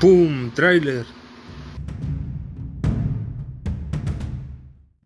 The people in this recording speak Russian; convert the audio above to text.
Пум, трейлер.